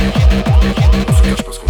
On se cache parce qu'on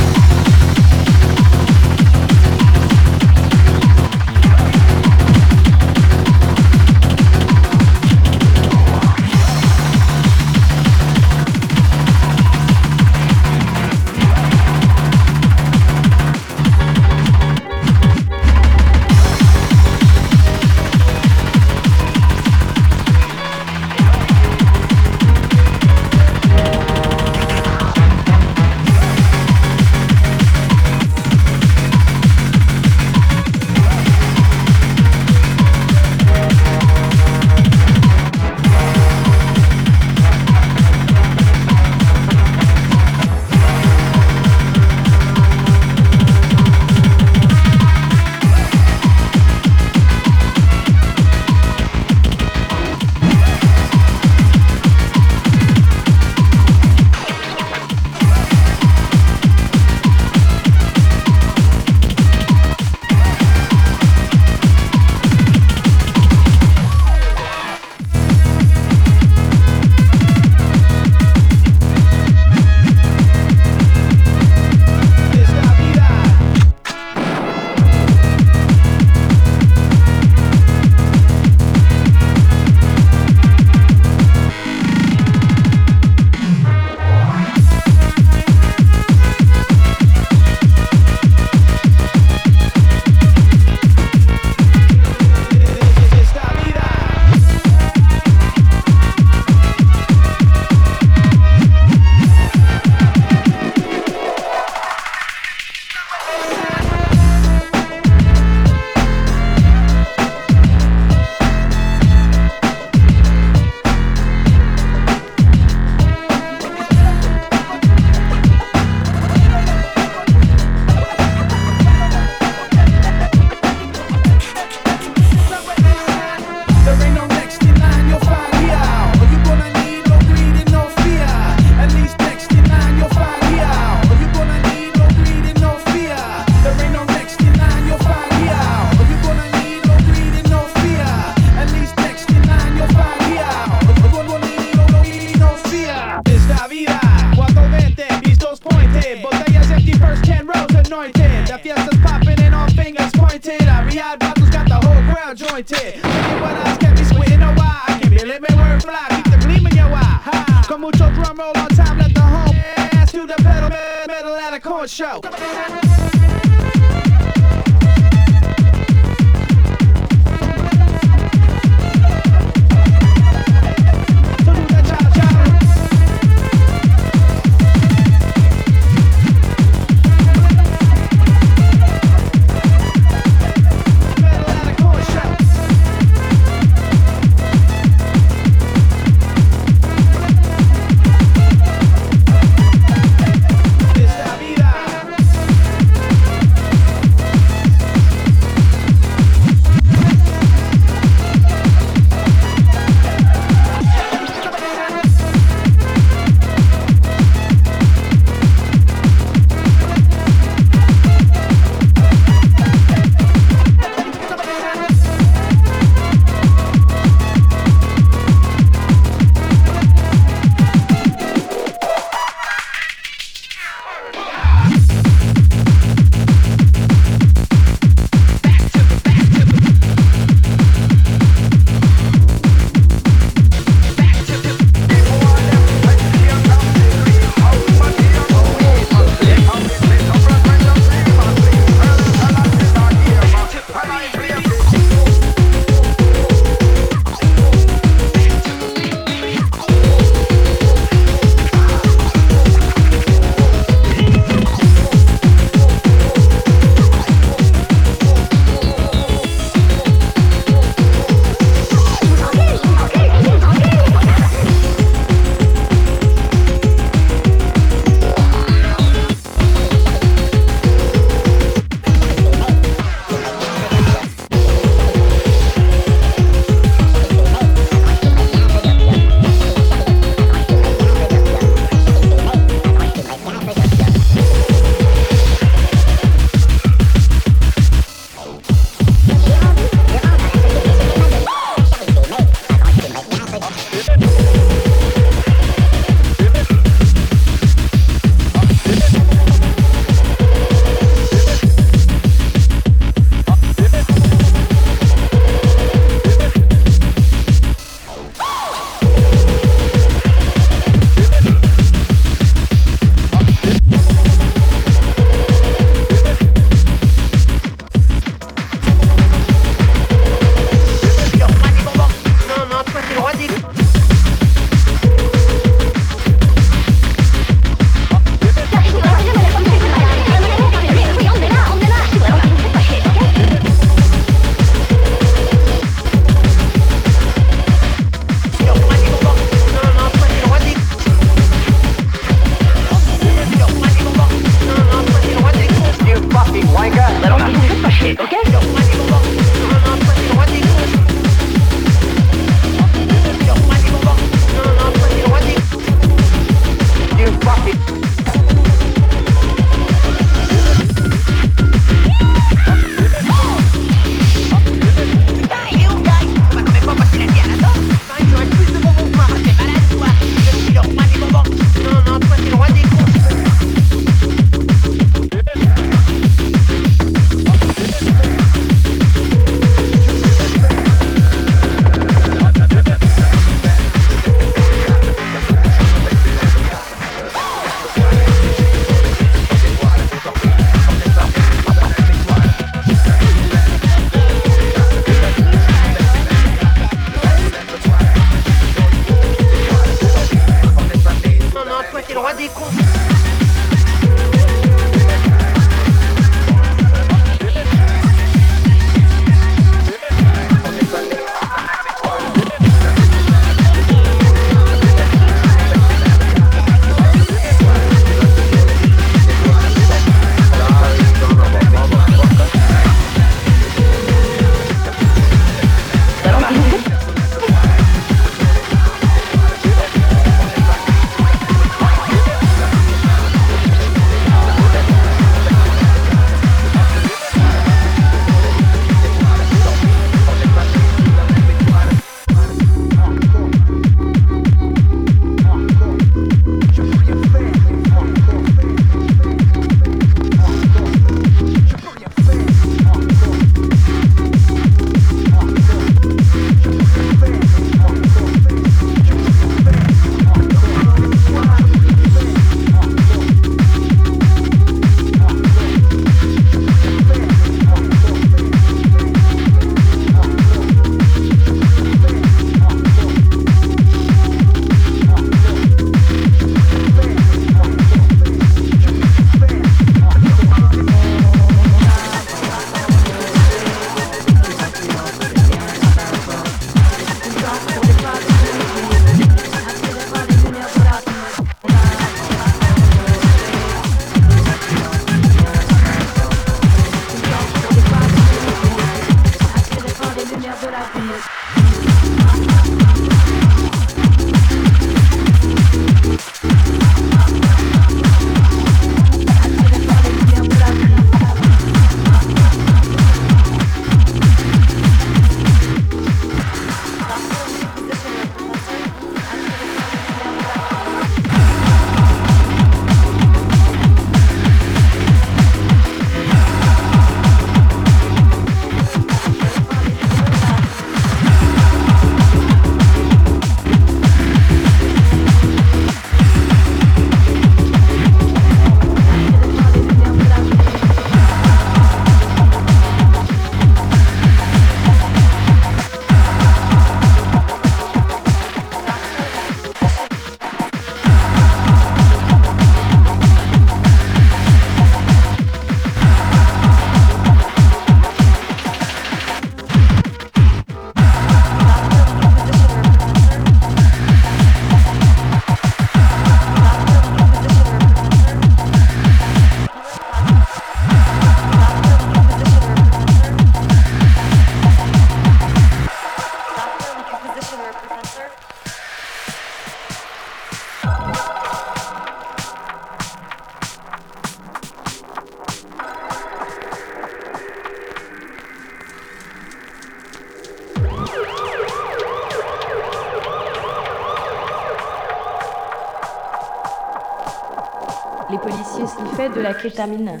vitamina.